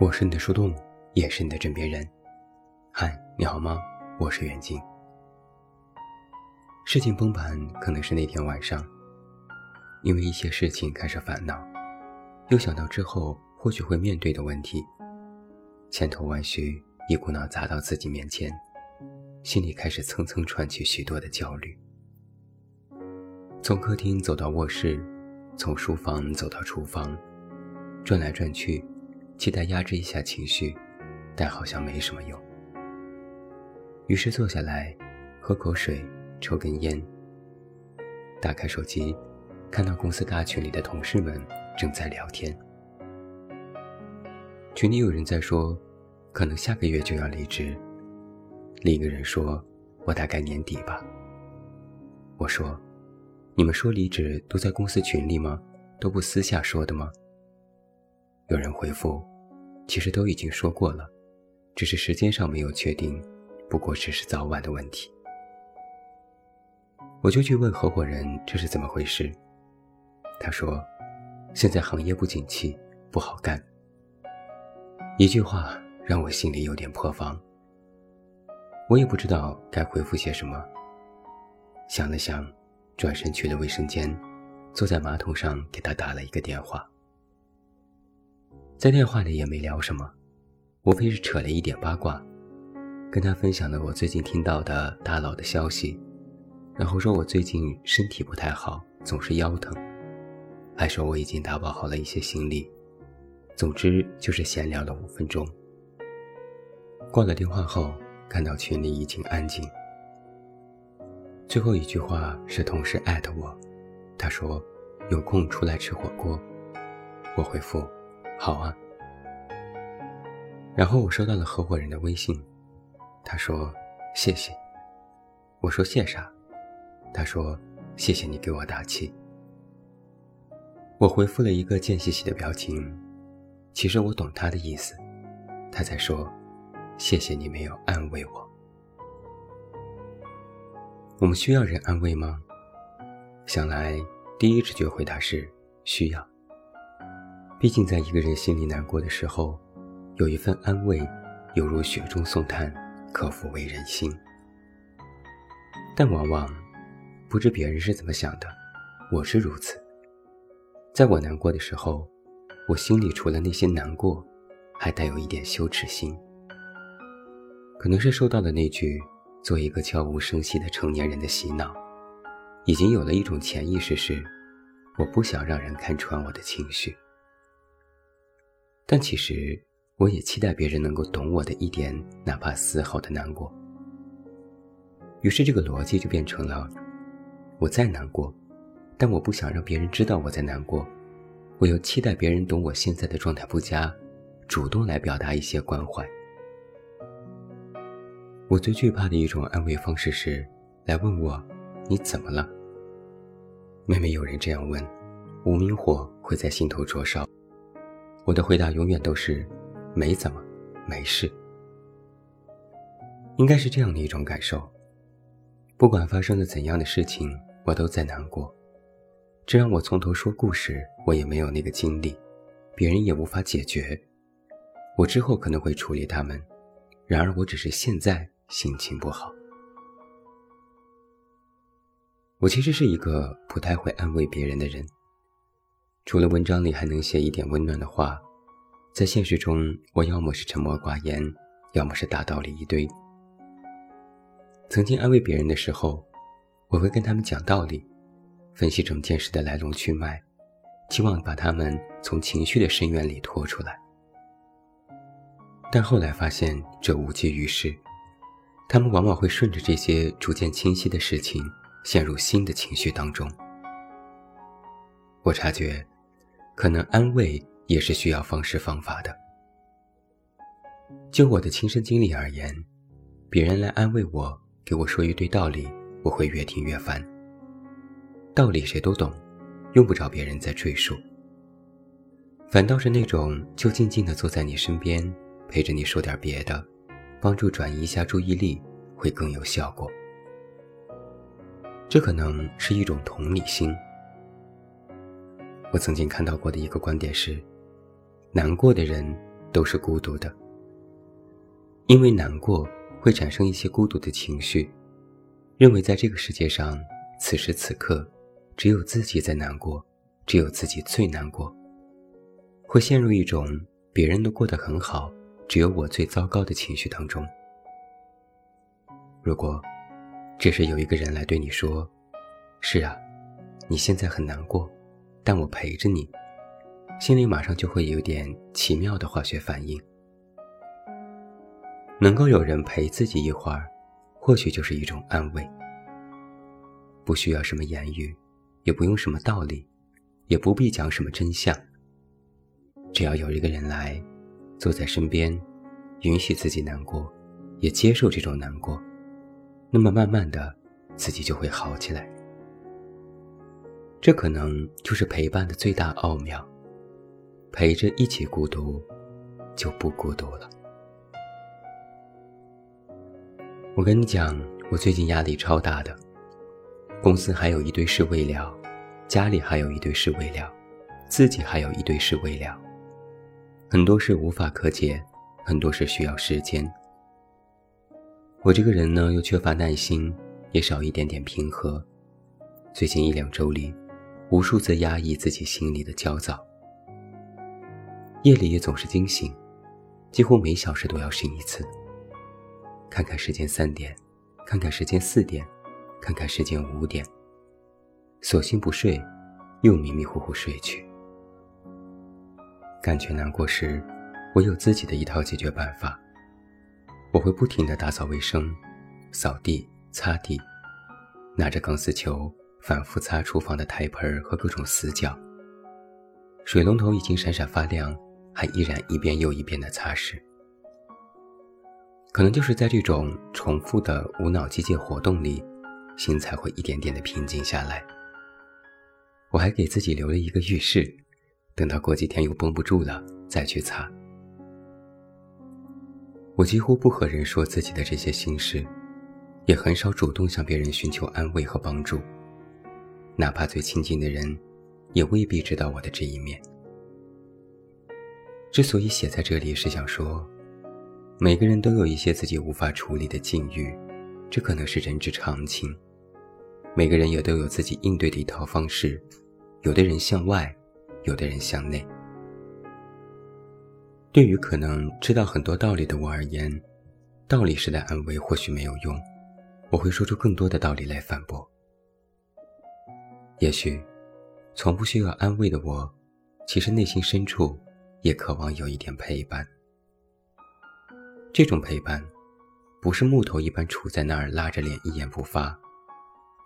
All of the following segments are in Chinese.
我是你的树洞，也是你的枕边人。嗨，你好吗？我是远近。事情崩盘可能是那天晚上，因为一些事情开始烦恼，又想到之后或许会面对的问题，千头万绪一股脑砸到自己面前，心里开始蹭蹭串起许多的焦虑。从客厅走到卧室，从书房走到厨房，转来转去。期待压制一下情绪，但好像没什么用。于是坐下来，喝口水，抽根烟。打开手机，看到公司大群里的同事们正在聊天。群里有人在说，可能下个月就要离职。另一个人说，我大概年底吧。我说，你们说离职都在公司群里吗？都不私下说的吗？有人回复。其实都已经说过了，只是时间上没有确定，不过只是早晚的问题。我就去问合伙人这是怎么回事，他说：“现在行业不景气，不好干。”一句话让我心里有点破防。我也不知道该回复些什么。想了想，转身去了卫生间，坐在马桶上给他打了一个电话。在电话里也没聊什么，无非是扯了一点八卦，跟他分享了我最近听到的大佬的消息，然后说我最近身体不太好，总是腰疼，还说我已经打包好了一些行李，总之就是闲聊了五分钟。挂了电话后，看到群里已经安静。最后一句话是同事艾特我，他说有空出来吃火锅，我回复。好啊，然后我收到了合伙人的微信，他说谢谢，我说谢啥？他说谢谢你给我打气。我回复了一个贱兮兮的表情，其实我懂他的意思，他在说谢谢你没有安慰我。我们需要人安慰吗？想来第一直觉回答是需要。毕竟，在一个人心里难过的时候，有一份安慰，犹如雪中送炭，可抚慰人心。但往往不知别人是怎么想的，我是如此。在我难过的时候，我心里除了那些难过，还带有一点羞耻心。可能是受到了那句“做一个悄无声息的成年人”的洗脑，已经有了一种潜意识是，我不想让人看穿我的情绪。但其实，我也期待别人能够懂我的一点，哪怕丝毫的难过。于是，这个逻辑就变成了：我再难过，但我不想让别人知道我在难过，我又期待别人懂我现在的状态不佳，主动来表达一些关怀。我最惧怕的一种安慰方式是，来问我你怎么了。每每有人这样问，无名火会在心头灼烧。我的回答永远都是，没怎么，没事。应该是这样的一种感受。不管发生了怎样的事情，我都在难过。这让我从头说故事，我也没有那个精力，别人也无法解决。我之后可能会处理他们，然而我只是现在心情不好。我其实是一个不太会安慰别人的人。除了文章里还能写一点温暖的话，在现实中，我要么是沉默寡言，要么是大道理一堆。曾经安慰别人的时候，我会跟他们讲道理，分析整件事的来龙去脉，期望把他们从情绪的深渊里拖出来。但后来发现这无济于事，他们往往会顺着这些逐渐清晰的事情，陷入新的情绪当中。我察觉。可能安慰也是需要方式方法的。就我的亲身经历而言，别人来安慰我，给我说一堆道理，我会越听越烦。道理谁都懂，用不着别人再赘述。反倒是那种就静静地坐在你身边，陪着你说点别的，帮助转移一下注意力，会更有效果。这可能是一种同理心。我曾经看到过的一个观点是：难过的人都是孤独的，因为难过会产生一些孤独的情绪，认为在这个世界上，此时此刻，只有自己在难过，只有自己最难过，会陷入一种别人都过得很好，只有我最糟糕的情绪当中。如果这时有一个人来对你说：“是啊，你现在很难过，但我陪着你。”心里马上就会有点奇妙的化学反应。能够有人陪自己一会儿，或许就是一种安慰。不需要什么言语，也不用什么道理，也不必讲什么真相。只要有一个人来，坐在身边，允许自己难过，也接受这种难过，那么慢慢的，自己就会好起来。这可能就是陪伴的最大奥妙。陪着一起孤独，就不孤独了。我跟你讲，我最近压力超大的，公司还有一堆事未了，家里还有一堆事未了，自己还有一堆事未了，很多事无法可解，很多事需要时间。我这个人呢，又缺乏耐心，也少一点点平和。最近一两周里，无数次压抑自己心里的焦躁。夜里也总是惊醒，几乎每小时都要醒一次。看看时间三点，看看时间四点，看看时间五点，索性不睡，又迷迷糊糊睡去。感觉难过时，我有自己的一套解决办法。我会不停地打扫卫生，扫地、擦地，拿着钢丝球反复擦厨房的台盆和各种死角。水龙头已经闪闪发亮。还依然一遍又一遍的擦拭，可能就是在这种重复的无脑机械活动里，心才会一点点的平静下来。我还给自己留了一个浴室，等到过几天又绷不住了再去擦。我几乎不和人说自己的这些心事，也很少主动向别人寻求安慰和帮助，哪怕最亲近的人，也未必知道我的这一面。之所以写在这里，是想说，每个人都有一些自己无法处理的境遇，这可能是人之常情。每个人也都有自己应对的一套方式，有的人向外，有的人向内。对于可能知道很多道理的我而言，道理式的安慰或许没有用，我会说出更多的道理来反驳。也许，从不需要安慰的我，其实内心深处。也渴望有一点陪伴。这种陪伴，不是木头一般杵在那儿拉着脸一言不发，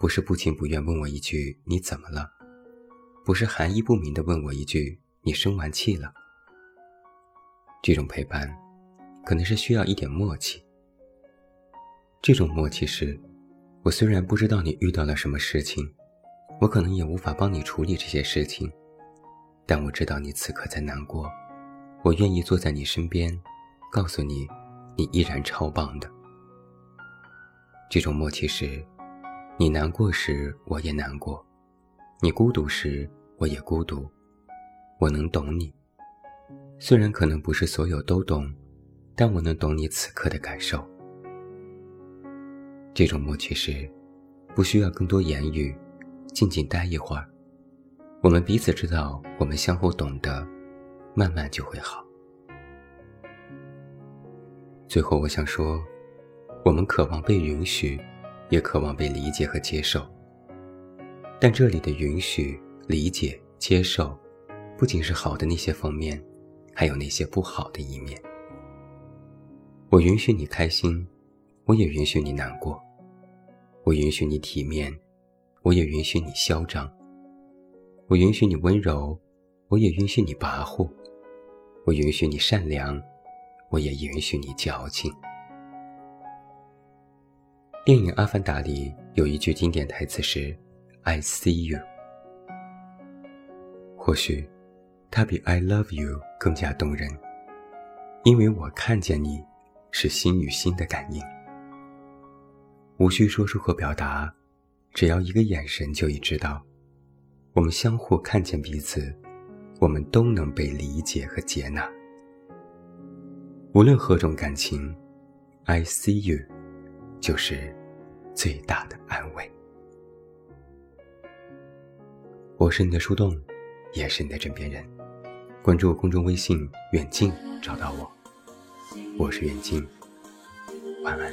不是不情不愿问我一句“你怎么了”，不是含义不明的问我一句“你生完气了”。这种陪伴，可能是需要一点默契。这种默契是，我虽然不知道你遇到了什么事情，我可能也无法帮你处理这些事情，但我知道你此刻在难过。我愿意坐在你身边，告诉你，你依然超棒的。这种默契是，你难过时我也难过，你孤独时我也孤独，我能懂你。虽然可能不是所有都懂，但我能懂你此刻的感受。这种默契是，不需要更多言语，静静待一会儿，我们彼此知道，我们相互懂得。慢慢就会好。最后，我想说，我们渴望被允许，也渴望被理解和接受。但这里的允许、理解、接受，不仅是好的那些方面，还有那些不好的一面。我允许你开心，我也允许你难过；我允许你体面，我也允许你嚣张；我允许你温柔，我也允许你跋扈。我允许你善良，我也允许你矫情。电影《阿凡达》里有一句经典台词是 “I see you”，或许它比 “I love you” 更加动人，因为我看见你，是心与心的感应，无需说出和表达，只要一个眼神就已知道，我们相互看见彼此。我们都能被理解和接纳。无论何种感情，I see you，就是最大的安慰。我是你的树洞，也是你的枕边人。关注公众微信“远近”，找到我。我是远近，晚安。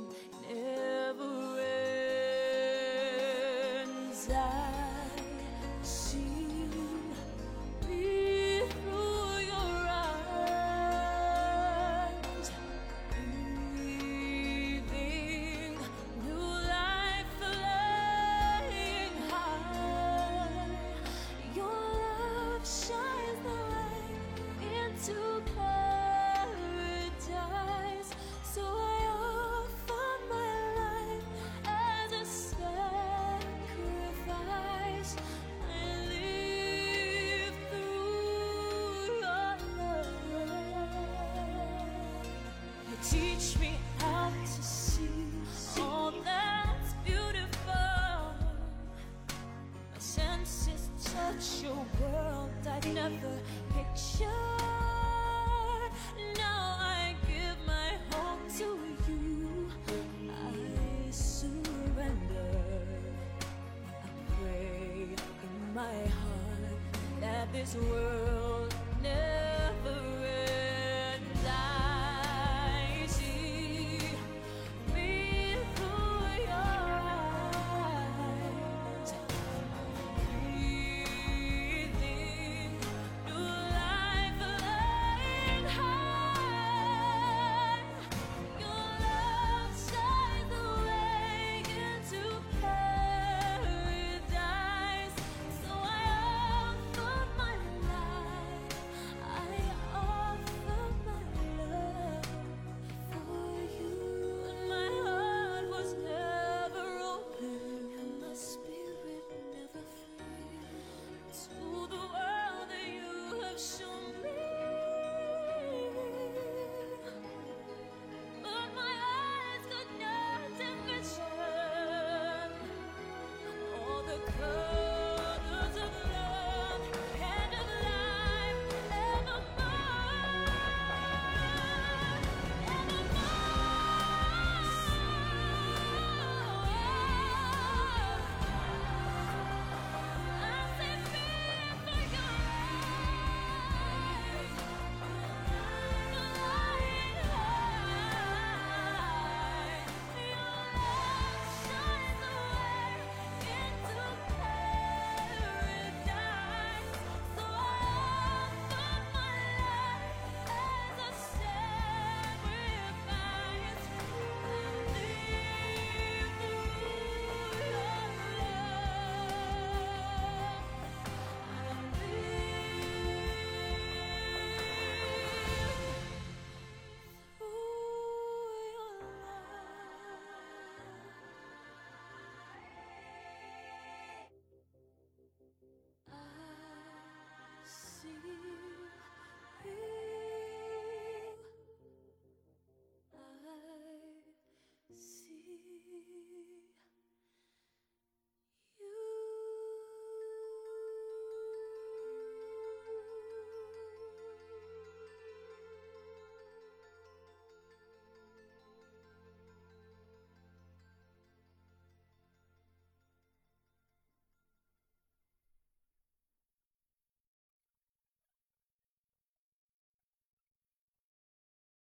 desire. words